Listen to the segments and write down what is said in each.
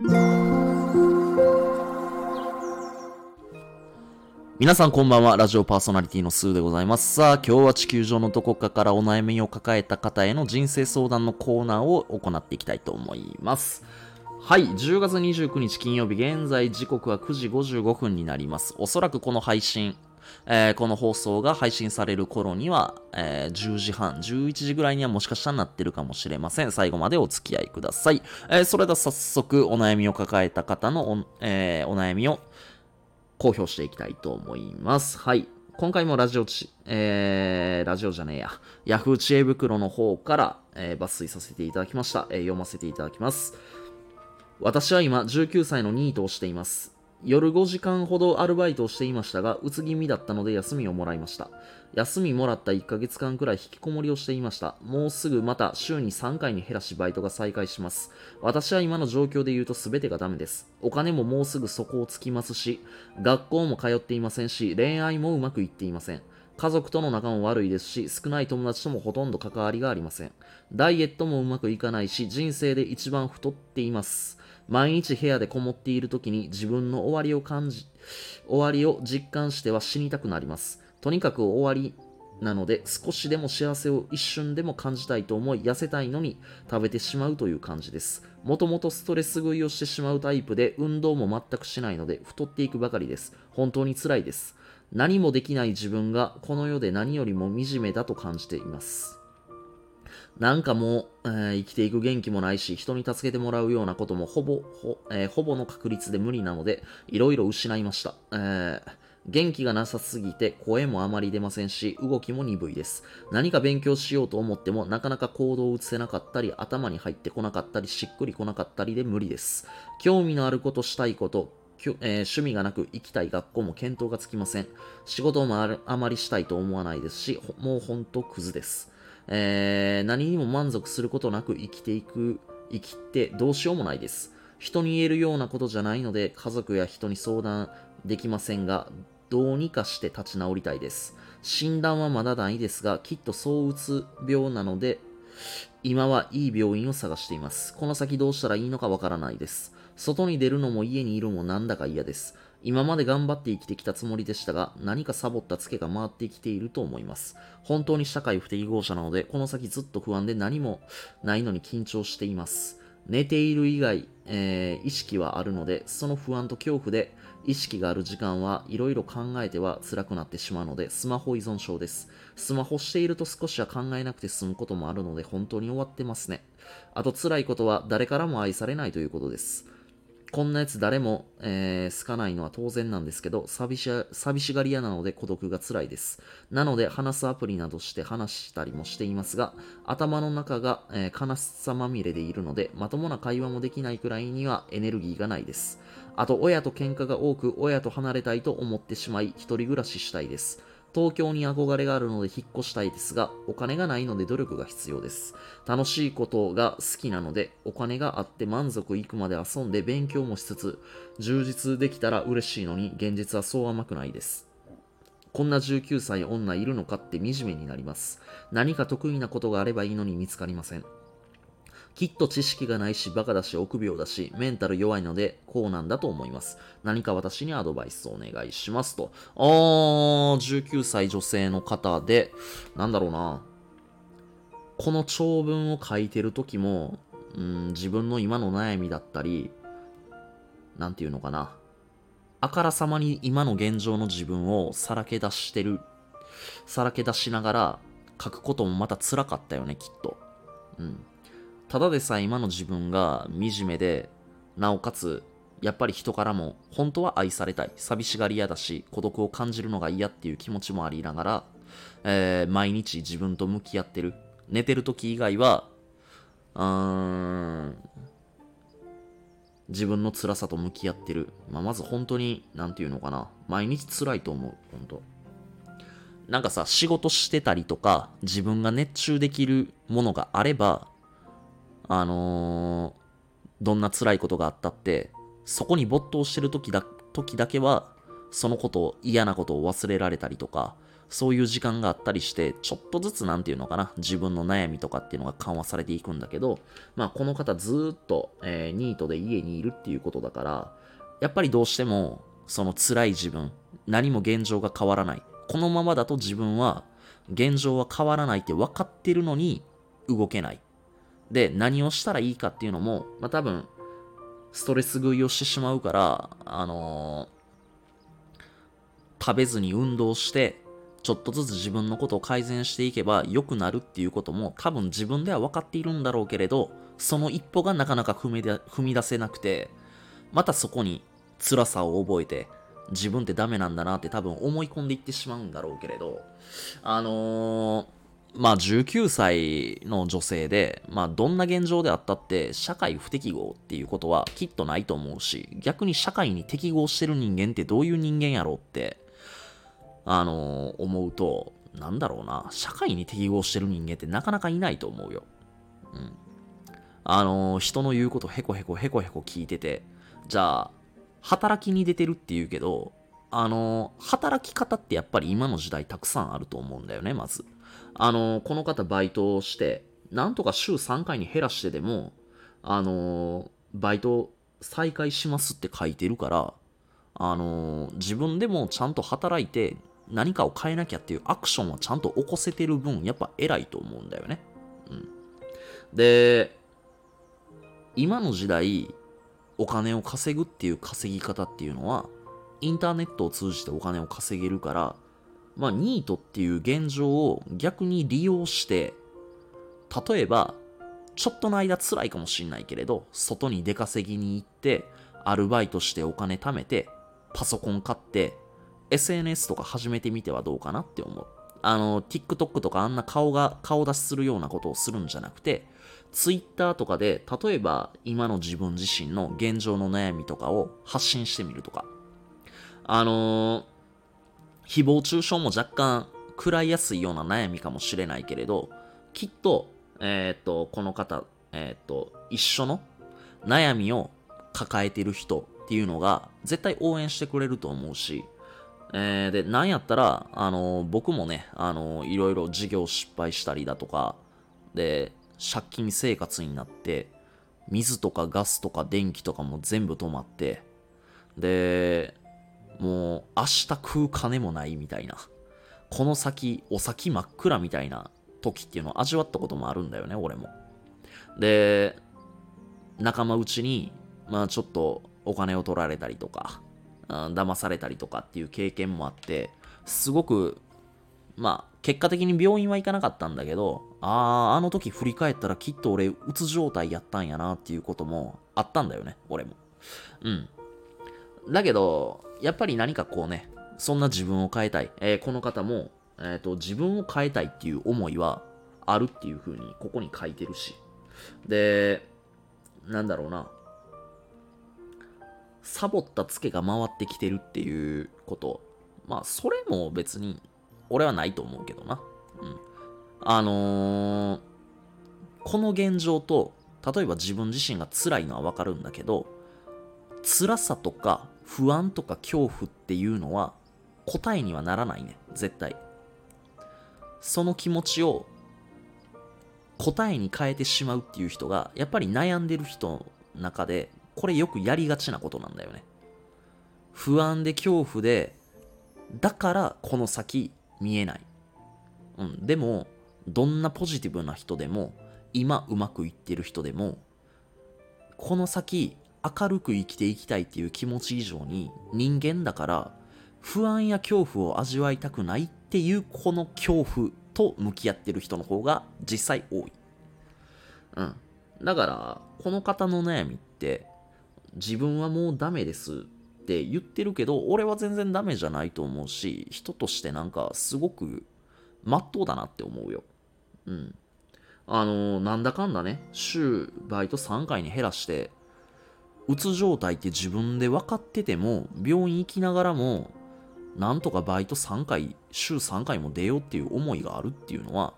皆さんこんばんは。ラジオパーソナリティのスーでございます。さあ、今日は地球上のどこかからお悩みを抱えた方への人生相談のコーナーを行っていきたいと思います。はい、10月29日金曜日、現在時刻は9時55分になります。おそらくこの配信、えーこの放送が配信される頃には、えー10時半、11時ぐらいにはもしかしたらなってるかもしれません。最後までお付き合いください。えーそれでは早速お悩みを抱えた方のお,、えお悩みを公表していきたいと思います。はい。今回もラジオち、えー、ラジオじゃねえや、ヤフー知恵袋の方から、えー抜粋させていただきました、えー読ませていただきます。私は今19歳のニートをしています。夜5時間ほどアルバイトをしていましたが、うつ気味だったので休みをもらいました。休みもらった1ヶ月間くらい引きこもりをしていました。もうすぐまた週に3回に減らしバイトが再開します。私は今の状況で言うと全てがダメです。お金ももうすぐ底をつきますし、学校も通っていませんし、恋愛もうまくいっていません。家族との仲も悪いですし、少ない友達ともほとんど関わりがありません。ダイエットもうまくいかないし、人生で一番太っています。毎日部屋でこもっている時に自分の終わりを感じ、終わりを実感しては死にたくなります。とにかく終わりなので少しでも幸せを一瞬でも感じたいと思い痩せたいのに食べてしまうという感じです。もともとストレス食いをしてしまうタイプで運動も全くしないので太っていくばかりです。本当に辛いです。何もできない自分がこの世で何よりも惨めだと感じています。なんかもう、えー生きていく元気もないし、人に助けてもらうようなこともほぼ、ほ,、えーほぼの確率で無理なので、いろいろ失いました。えー元気がなさすぎて声もあまり出ませんし、動きも鈍いです。何か勉強しようと思っても、なかなか行動を移せなかったり、頭に入ってこなかったり、しっくりこなかったりで無理です。興味のあること、したいこと、えー趣味がなく行きたい学校も見当がつきません。仕事もああまりしたいと思わないですし、もうほんとクズです。えー何にも満足することなく生きていく、生きてどうしようもないです。人に言えるようなことじゃないので、家族や人に相談できませんが、どうにかして立ち直りたいです。診断はまだないですが、きっとそううつ病なので、今はいい病院を探しています。この先どうしたらいいのかわからないです。外に出るのも家にいるのもなんだか嫌です。今まで頑張って生きてきたつもりでしたが、何かサボったツケが回ってきていると思います。本当に社会不適合者なので、この先ずっと不安で何もないのに緊張しています。寝ている以外、えー意識はあるので、その不安と恐怖で、意識がある時間はいろいろ考えては辛くなってしまうので、スマホ依存症です。スマホしていると少しは考えなくて済むこともあるので、本当に終わってますね。あと辛いことは誰からも愛されないということです。こんなやつ誰も、えー好かないのは当然なんですけど、寂し寂しがり屋なので孤独が辛いです。なので、話すアプリなどして話したりもしていますが、頭の中が、えー悲しさまみれでいるので、まともな会話もできないくらいにはエネルギーがないです。あと、親と喧嘩が多く、親と離れたいと思ってしまい、一人暮らししたいです。東京に憧れがあるので引っ越したいですが、お金がないので努力が必要です。楽しいことが好きなので、お金があって満足いくまで遊んで勉強もしつつ、充実できたら嬉しいのに、現実はそう甘くないです。こんな19歳女いるのかって惨めになります。何か得意なことがあればいいのに見つかりません。きっと知識がないし、バカだし、臆病だし、メンタル弱いので、こうなんだと思います。何か私にアドバイスをお願いしますと。あー、19歳女性の方で、なんだろうな。この長文を書いてる時も、うん、自分の今の悩みだったり、なんていうのかな。あからさまに今の現状の自分をさらけ出してる、さらけ出しながら書くこともまた辛かったよね、きっと。うん。ただでさえ今の自分が惨めで、なおかつ、やっぱり人からも本当は愛されたい。寂しがり屋だし、孤独を感じるのが嫌っていう気持ちもありながら、えー毎日自分と向き合ってる。寝てる時以外は、うーん、自分の辛さと向き合ってる。まあ、まず本当に、なんていうのかな。毎日辛いと思う。本当なんかさ、仕事してたりとか、自分が熱中できるものがあれば、あのーどんな辛いことがあったって、そこに没頭してる時だ、時だけは、そのことを、嫌なことを忘れられたりとか、そういう時間があったりして、ちょっとずつなんていうのかな、自分の悩みとかっていうのが緩和されていくんだけど、まあこの方ずっと、えー、ニートで家にいるっていうことだから、やっぱりどうしても、その辛い自分、何も現状が変わらない。このままだと自分は、現状は変わらないって分かってるのに動けない。で、何をしたらいいかっていうのも、まあ多分、ストレス食いをしてしまうから、あのー、食べずに運動して、ちょっとずつ自分のことを改善していけば良くなるっていうことも多分自分では分かっているんだろうけれど、その一歩がなかなか踏み踏み出せなくて、またそこに辛さを覚えて、自分ってダメなんだなって多分思い込んでいってしまうんだろうけれど、あのー、まあ19歳の女性で、まあどんな現状であったって社会不適合っていうことはきっとないと思うし、逆に社会に適合してる人間ってどういう人間やろうって、あのー、思うと、なんだろうな、社会に適合してる人間ってなかなかいないと思うよ。うん。あのー、人の言うことへこへこへこへこ聞いてて、じゃあ、働きに出てるって言うけど、あの、働き方ってやっぱり今の時代たくさんあると思うんだよね、まず。あの、この方バイトをして、なんとか週3回に減らしてでも、あのバイト再開しますって書いてるから、あの自分でもちゃんと働いて何かを変えなきゃっていうアクションはちゃんと起こせてる分、やっぱ偉いと思うんだよね。うん。で、今の時代、お金を稼ぐっていう稼ぎ方っていうのは、インターネットを通じてお金を稼げるから、まあ、ニートっていう現状を逆に利用して、例えば、ちょっとの間辛いかもしんないけれど、外に出稼ぎに行って、アルバイトしてお金貯めて、パソコン買って、SNS とか始めてみてはどうかなって思う。あの、TikTok とかあんな顔が、顔出しするようなことをするんじゃなくて、Twitter とかで、例えば今の自分自身の現状の悩みとかを発信してみるとか。あのー、誹謗中傷も若干食らいやすいような悩みかもしれないけれど、きっと、えっ、と、この方、えっ、と、一緒の悩みを抱えてる人っていうのが絶対応援してくれると思うし、えー、で、なんやったら、あの、僕もね、あのー、いろいろ事業失敗したりだとか、で、借金生活になって、水とかガスとか電気とかも全部止まって、で、もう明日食う金もないみたいな、この先、お先真っ暗みたいな時っていうのを味わったこともあるんだよね、俺も。で、仲間内に、まあちょっとお金を取られたりとか、うん騙されたりとかっていう経験もあって、すごく、まあ、結果的に病院は行かなかったんだけど、ああ、あの時振り返ったらきっと俺、うつ状態やったんやなっていうこともあったんだよね、俺も。うん。だけど、やっぱり何かこうね、そんな自分を変えたい。えー、この方も、えっ、ー、と、自分を変えたいっていう思いはあるっていう風に、ここに書いてるし。で、なんだろうな。サボったツケが回ってきてるっていうこと。まあ、それも別に、俺はないと思うけどな。うん。あのー、この現状と、例えば自分自身が辛いのはわかるんだけど、辛さとか不安とか恐怖っていうのは答えにはならないね。絶対。その気持ちを答えに変えてしまうっていう人が、やっぱり悩んでる人の中でこれよくやりがちなことなんだよね。不安で恐怖で、だからこの先見えない。うん、でも、どんなポジティブな人でも、今うまくいってる人でも、この先明るく生きていきたいっていう気持ち以上に人間だから不安や恐怖を味わいたくないっていうこの恐怖と向き合ってる人の方が実際多い。うん。だから、この方の悩みって自分はもうダメですって言ってるけど、俺は全然ダメじゃないと思うし、人としてなんかすごくまっとうだなって思うよ。うん。あの、なんだかんだね、週バイト3回に減らして、うつ状態って自分で分かってても、病院行きながらも、なんとかバイト3回、週3回も出ようっていう思いがあるっていうのは、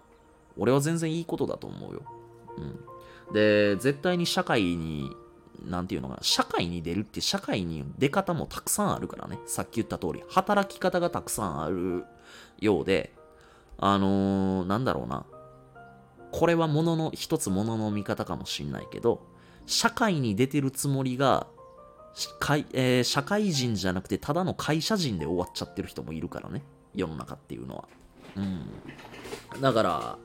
俺は全然いいことだと思うよ。うん。で、絶対に社会になんていうのかな、社会に出るって社会に出方もたくさんあるからね。さっき言った通り、働き方がたくさんある。ようで、あのー、なんだろうな。これはものの、一つものの見方かもしんないけど、社会に出てるつもりが、えー、社会人じゃなくてただの会社人で終わっちゃってる人もいるからね。世の中っていうのは。うん。だから、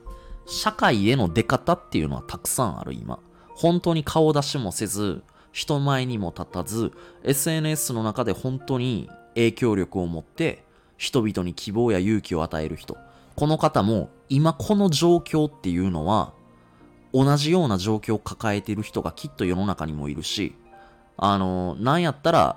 社会への出方っていうのはたくさんある今。本当に顔出しもせず、人前にも立たず、SNS の中で本当に影響力を持って、人々に希望や勇気を与える人。この方も今この状況っていうのは、同じような状況を抱えている人がきっと世の中にもいるし、あの、なんやったら、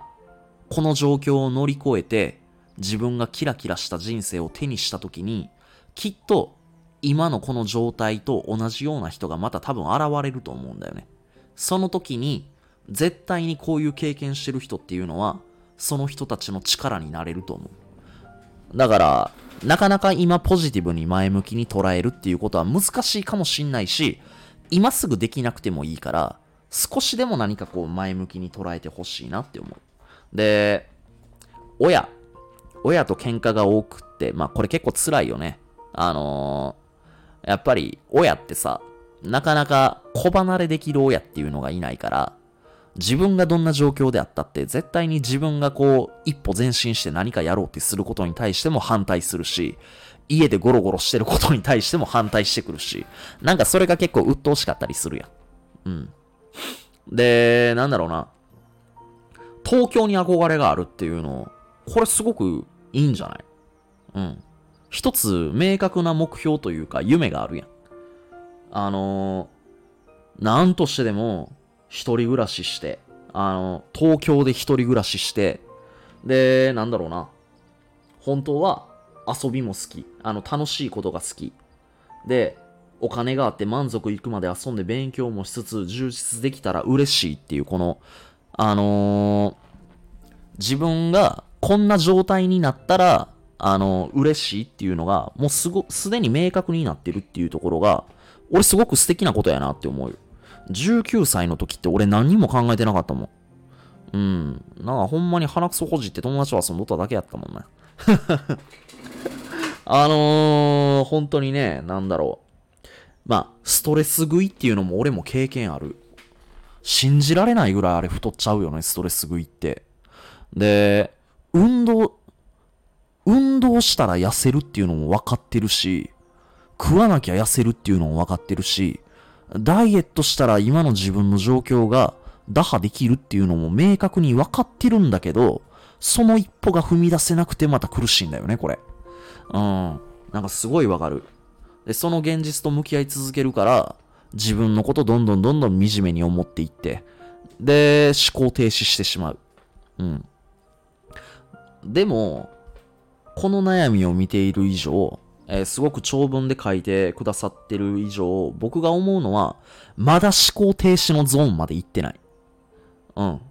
この状況を乗り越えて、自分がキラキラした人生を手にした時に、きっと今のこの状態と同じような人がまた多分現れると思うんだよね。その時に、絶対にこういう経験してる人っていうのは、その人たちの力になれると思う。だから、なかなか今ポジティブに前向きに捉えるっていうことは難しいかもしんないし、今すぐできなくてもいいから、少しでも何かこう前向きに捉えてほしいなって思う。で、親。親と喧嘩が多くって、まあこれ結構辛いよね。あのー、やっぱり親ってさ、なかなか子離れできる親っていうのがいないから、自分がどんな状況であったって絶対に自分がこう一歩前進して何かやろうってすることに対しても反対するし、家でゴロゴロしてることに対しても反対してくるし、なんかそれが結構鬱陶しかったりするやん。うん。で、なんだろうな。東京に憧れがあるっていうの、これすごくいいんじゃない？うん。一つ明確な目標というか夢があるやん。あのー、なんとしてでも一人暮らしして、あの、東京で一人暮らしして、で、なんだろうな。本当は遊びも好き。あの、楽しいことが好き。で、お金があって満足いくまで遊んで勉強もしつつ充実できたら嬉しいっていうこの、あのー、自分がこんな状態になったら、あのー、嬉しいっていうのが、もうすご、すでに明確になってるっていうところが、俺すごく素敵なことやなって思う。19歳の時って俺何も考えてなかったもん。うん。なんかほんまに鼻くそほじって友達と遊んどっただけやったもんね。あのー、本当にね、なんだろう。まあ、ストレス食いっていうのも俺も経験ある。信じられないぐらいあれ太っちゃうよね、ストレス食いって。で、運動、運動したら痩せるっていうのも分かってるし、食わなきゃ痩せるっていうのも分かってるし、ダイエットしたら今の自分の状況が打破できるっていうのも明確に分かってるんだけど、その一歩が踏み出せなくてまた苦しいんだよね、これ。うん。なんかすごいわかる。で、その現実と向き合い続けるから、自分のことどんどんどんどん惨めに思っていって、で、思考停止してしまう。うん。でも、この悩みを見ている以上、えー、すごく長文で書いてくださってる以上、僕が思うのは、まだ思考停止のゾーンまで行ってない。うん。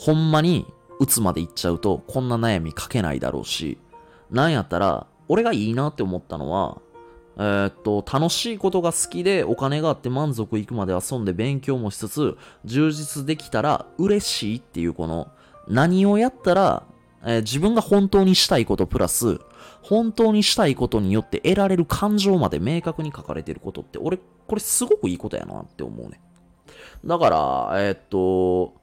ほんまに、打つまで行っちゃうと、こんな悩み書けないだろうし、なんやったら、俺がいいなって思ったのは、えー、っと、楽しいことが好きでお金があって満足いくまで遊んで勉強もしつつ、充実できたら嬉しいっていうこの、何をやったら、えー、自分が本当にしたいことプラス、本当にしたいことによって得られる感情まで明確に書かれてることって、俺、これすごくいいことやなって思うね。だから、えー、っと、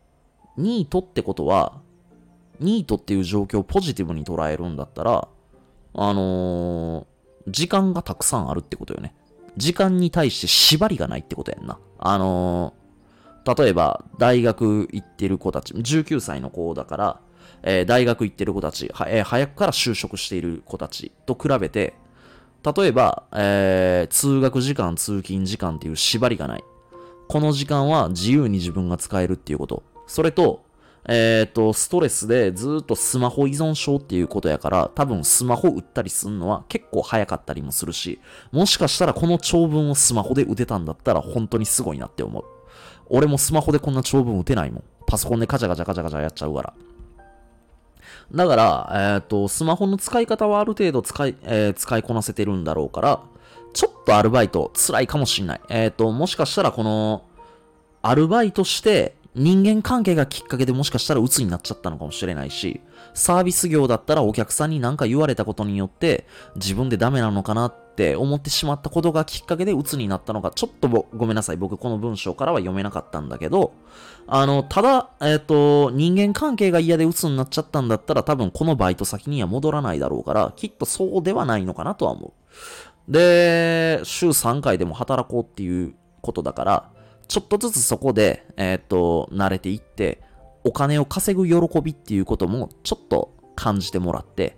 ニートってことは、ニートっていう状況をポジティブに捉えるんだったら、あのー、時間がたくさんあるってことよね。時間に対して縛りがないってことやんな。あのー、例えば、大学行ってる子たち、19歳の子だから、えー、大学行ってる子たち、え、早くから就職している子たちと比べて、例えば、え、通学時間、通勤時間っていう縛りがない。この時間は自由に自分が使えるっていうこと。それと、えっ、ー、と、ストレスでずっとスマホ依存症っていうことやから、多分スマホ打ったりすんのは結構早かったりもするし、もしかしたらこの長文をスマホで打てたんだったら本当にすごいなって思う。俺もスマホでこんな長文打てないもん。パソコンでカチャカチャカチャカチャやっちゃうから。だから、えっ、ー、と、スマホの使い方はある程度使い、えー、使いこなせてるんだろうから、ちょっとアルバイト辛いかもしんない。えっ、と、もしかしたらこの、アルバイトして人間関係がきっかけでもしかしたら鬱になっちゃったのかもしれないし、サービス業だったらお客さんに何か言われたことによって自分でダメなのかなって思ってしまったことがきっかけで鬱になったのか、ちょっとごめんなさい。僕この文章からは読めなかったんだけど、あの、ただ、えっ、ー、と、人間関係が嫌で鬱になっちゃったんだったら多分このバイト先には戻らないだろうから、きっとそうではないのかなとは思う。で、週3回でも働こうっていうことだから、ちょっとずつそこで、えっ、と、慣れていって、お金を稼ぐ喜びっていうこともちょっと感じてもらって、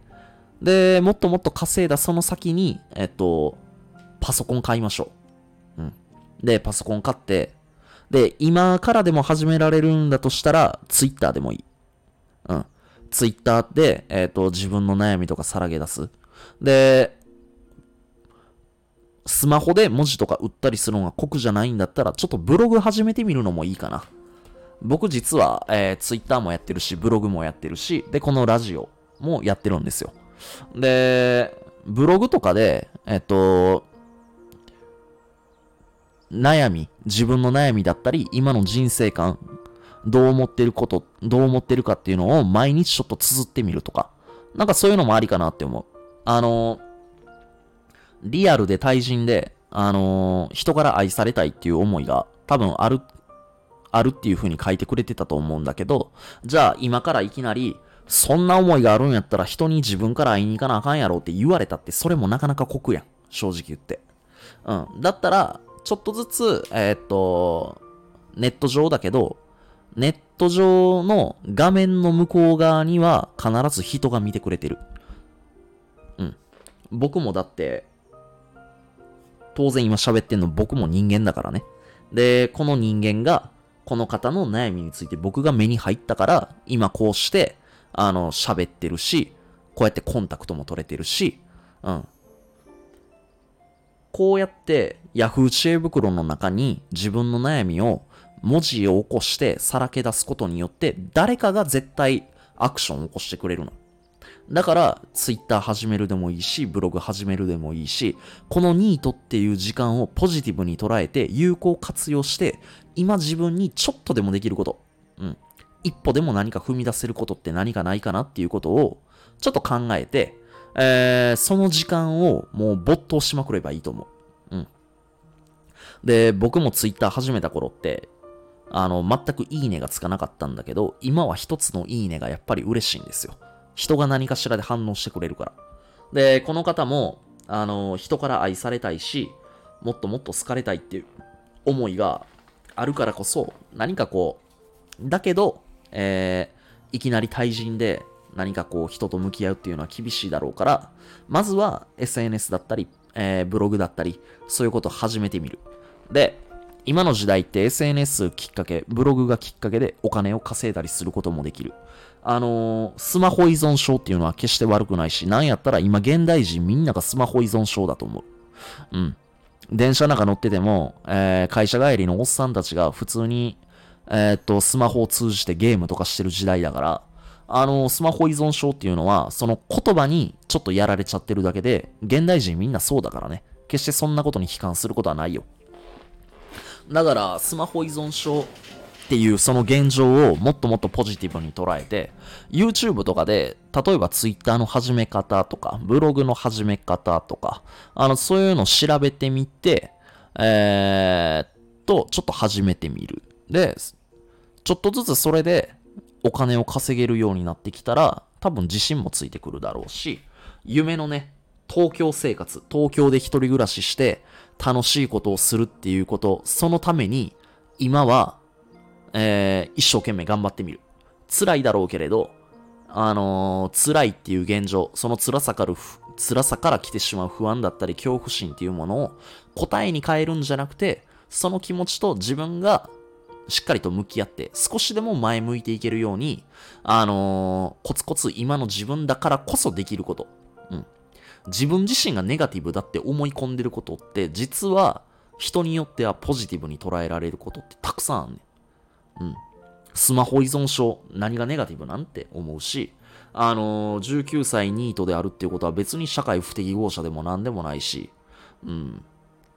で、もっともっと稼いだその先に、えっ、と、パソコン買いましょう。うん。で、パソコン買って、で、今からでも始められるんだとしたら、ツイッターでもいい。うん。ツイッターで、えっ、と、自分の悩みとかさらけ出す。で、スマホで文字とか打ったりするのが酷じゃないんだったら、ちょっとブログ始めてみるのもいいかな。僕実は、えー、ツイッターもやってるし、ブログもやってるし、で、このラジオもやってるんですよ。で、ブログとかで、えっと、悩み、自分の悩みだったり、今の人生観、どう思ってること、どう思ってるかっていうのを毎日ちょっと綴ってみるとか、なんかそういうのもありかなって思う。あの、リアルで対人で、あのー、人から愛されたいっていう思いが多分ある、あるっていう風に書いてくれてたと思うんだけど、じゃあ今からいきなり、そんな思いがあるんやったら人に自分から会いに行かなあかんやろって言われたって、それもなかなか酷やん。正直言って。うん。だったら、ちょっとずつ、えー、っと、ネット上だけど、ネット上の画面の向こう側には必ず人が見てくれてる。うん。僕もだって、当然今喋ってんの僕も人間だからね。で、この人間が、この方の悩みについて僕が目に入ったから、今こうして、あの、喋ってるし、こうやってコンタクトも取れてるし、うん。こうやって Yahoo 知恵袋の中に自分の悩みを文字を起こしてさらけ出すことによって誰かが絶対アクションを起こしてくれるの。だから、ツイッター始めるでもいいし、ブログ始めるでもいいし、このニートっていう時間をポジティブに捉えて、有効活用して、今自分にちょっとでもできること、うん。一歩でも何か踏み出せることって何かないかなっていうことを、ちょっと考えて、えー、その時間をもう没頭しまくればいいと思う。うん。で、僕もツイッター始めた頃って、あの、全くいいねがつかなかったんだけど、今は一つのいいねがやっぱり嬉しいんですよ。人が何かしらで反応してくれるから。で、この方も、あの、人から愛されたいし、もっともっと好かれたいっていう思いがあるからこそ、何かこう、だけど、えー、いきなり対人で何かこう人と向き合うっていうのは厳しいだろうから、まずは SNS だったり、えー、ブログだったり、そういうことを始めてみる。で、今の時代って SNS きっかけ、ブログがきっかけでお金を稼いだりすることもできる。あのー、スマホ依存症っていうのは決して悪くないし、なんやったら今現代人みんながスマホ依存症だと思う。うん。電車なんか乗ってても、えー、会社帰りのおっさんたちが普通に、えー、っと、スマホを通じてゲームとかしてる時代だから、あのー、スマホ依存症っていうのは、その言葉にちょっとやられちゃってるだけで、現代人みんなそうだからね。決してそんなことに悲観することはないよ。だから、スマホ依存症っていうその現状をもっともっとポジティブに捉えて、YouTube とかで、例えば Twitter の始め方とか、ブログの始め方とか、あの、そういうのを調べてみて、えー、っと、ちょっと始めてみる。で、ちょっとずつそれでお金を稼げるようになってきたら、多分自信もついてくるだろうし、夢のね、東京生活、東京で一人暮らしして楽しいことをするっていうこと、そのために今はえー、一生懸命頑張ってみる。辛いだろうけれど、あのー、辛いっていう現状、その辛さから、辛さから来てしまう不安だったり恐怖心っていうものを答えに変えるんじゃなくて、その気持ちと自分がしっかりと向き合って、少しでも前向いていけるように、あのー、コツコツ今の自分だからこそできること。うん。自分自身がネガティブだって思い込んでることって、実は人によってはポジティブに捉えられることってたくさんあるねうん。スマホ依存症、何がネガティブなんて思うし、あのー、19歳ニートであるっていうことは別に社会不適合者でも何でもないし、うん。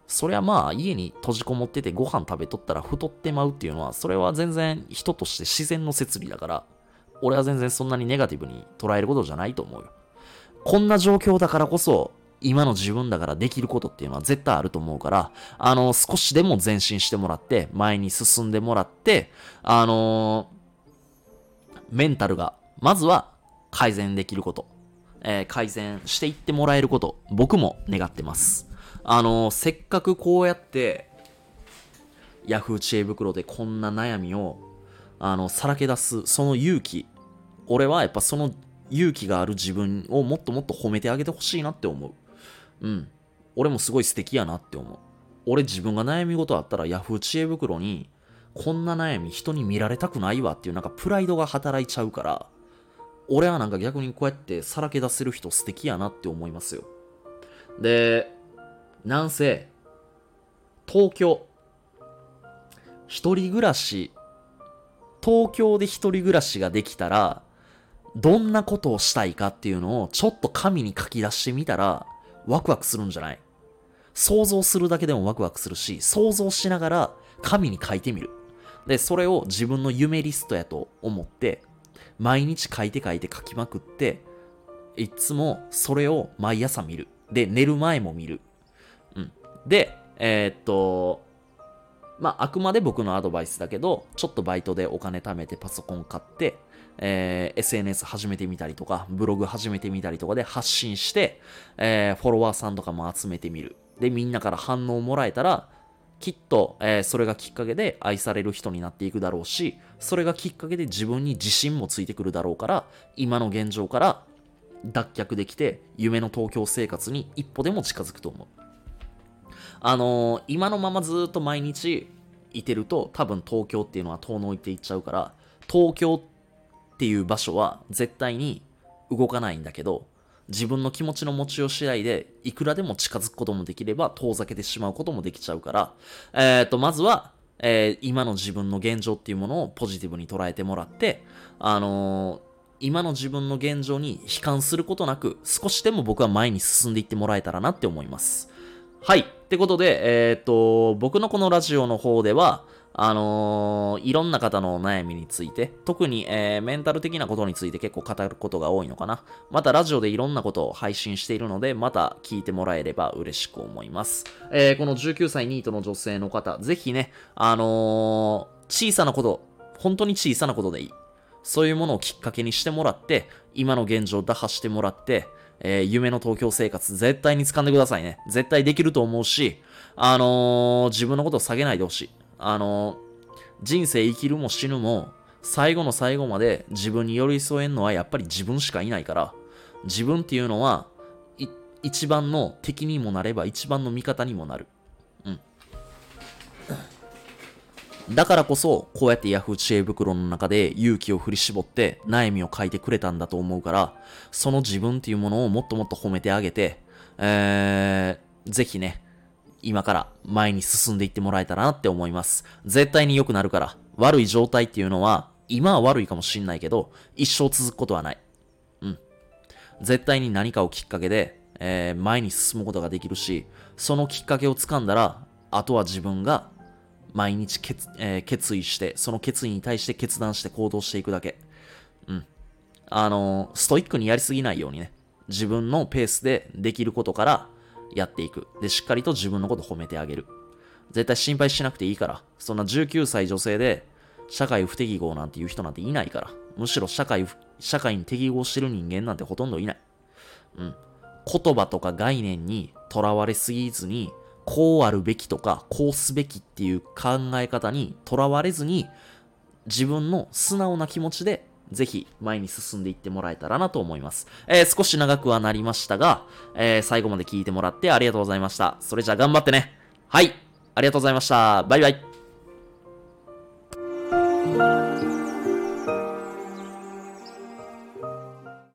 そりゃまあ家に閉じこもっててご飯食べとったら太ってまうっていうのは、それは全然人として自然の設備だから、俺は全然そんなにネガティブに捉えることじゃないと思うよ。こんな状況だからこそ、今の自分だからできることっていうのは絶対あると思うから、あの、少しでも前進してもらって、前に進んでもらって、あの、メンタルが、まずは改善できること、えー、改善していってもらえること、僕も願ってます。あの、せっかくこうやって、ヤフー知恵袋でこんな悩みを、あの、さらけ出す、その勇気、俺はやっぱその勇気がある自分をもっともっと褒めてあげてほしいなって思う。うん。俺もすごい素敵やなって思う。俺自分が悩み事あったら Yahoo 知恵袋に、こんな悩み人に見られたくないわっていうなんかプライドが働いちゃうから、俺はなんか逆にこうやってさらけ出せる人素敵やなって思いますよ。で、なんせ、東京、一人暮らし、東京で一人暮らしができたら、どんなことをしたいかっていうのをちょっと紙に書き出してみたら、ワクワクするんじゃない？想像するだけでもワクワクするし、想像しながら紙に書いてみる。で、それを自分の夢リストやと思って、毎日書いて書いて書きまくって、いつもそれを毎朝見る。で、寝る前も見る。うん。で、えー、っと、まあ、あくまで僕のアドバイスだけど、ちょっとバイトでお金貯めてパソコン買って、えー、SNS 始めてみたりとか、ブログ始めてみたりとかで発信して、えー、フォロワーさんとかも集めてみる。で、みんなから反応をもらえたら、きっと、えー、それがきっかけで愛される人になっていくだろうし、それがきっかけで自分に自信もついてくるだろうから、今の現状から脱却できて、夢の東京生活に一歩でも近づくと思う。あのー、今のままずっと毎日いてると、多分東京っていうのは遠のいていっちゃうから、東京ってていう場所は絶対に動かないんだけど、自分の気持ちの持ちよう次第で、いくらでも近づくこともできれば、遠ざけてしまうこともできちゃうから、えっ、ー、と、まずは、えー、今の自分の現状っていうものをポジティブに捉えてもらって、あのー、今の自分の現状に悲観することなく、少しでも僕は前に進んでいってもらえたらなって思います。はい。ってことで、えっ、と、僕のこのラジオの方では、あのー、いろんな方の悩みについて、特に、えー、メンタル的なことについて結構語ることが多いのかな。またラジオでいろんなことを配信しているので、また聞いてもらえれば嬉しく思います。えー、この19歳ニートの女性の方、ぜひね、あの小さなこと、本当に小さなことでいい。そういうものをきっかけにしてもらって、今の現状を打破してもらって、えー、夢の東京生活絶対に掴んでくださいね。絶対できると思うし、あのー、自分のことを下げないでほしい。あの、人生生きるも死ぬも、最後の最後まで自分に寄り添えんのはやっぱり自分しかいないから、自分っていうのは、一番の敵にもなれば一番の味方にもなる。うん。だからこそ、こうやって Yahoo 知恵袋の中で勇気を振り絞って悩みを書いてくれたんだと思うから、その自分っていうものをもっともっと褒めてあげて、えー、ぜひね、今から前に進んでいってもらえたらなって思います。絶対に良くなるから、悪い状態っていうのは、今は悪いかもしんないけど、一生続くことはない。うん。絶対に何かをきっかけで、えー、前に進むことができるし、そのきっかけをつかんだら、あとは自分が毎日決,、えー、決意して、その決意に対して決断して行動していくだけ。うん。あのー、ストイックにやりすぎないようにね、自分のペースでできることから、やっていく。で、しっかりと自分のこと褒めてあげる。絶対心配しなくていいから。そんな19歳女性で、社会不適合なんていう人なんていないから。むしろ社会、社会に適合してる人間なんてほとんどいない。うん。言葉とか概念にとらわれすぎずに、こうあるべきとか、こうすべきっていう考え方にとらわれずに、自分の素直な気持ちでぜひ前に進んでいってもらえたらなと思います。えー、少し長くはなりましたが、えー、最後まで聞いてもらってありがとうございました。それじゃあ頑張ってね。はい。ありがとうございました。バイバイ。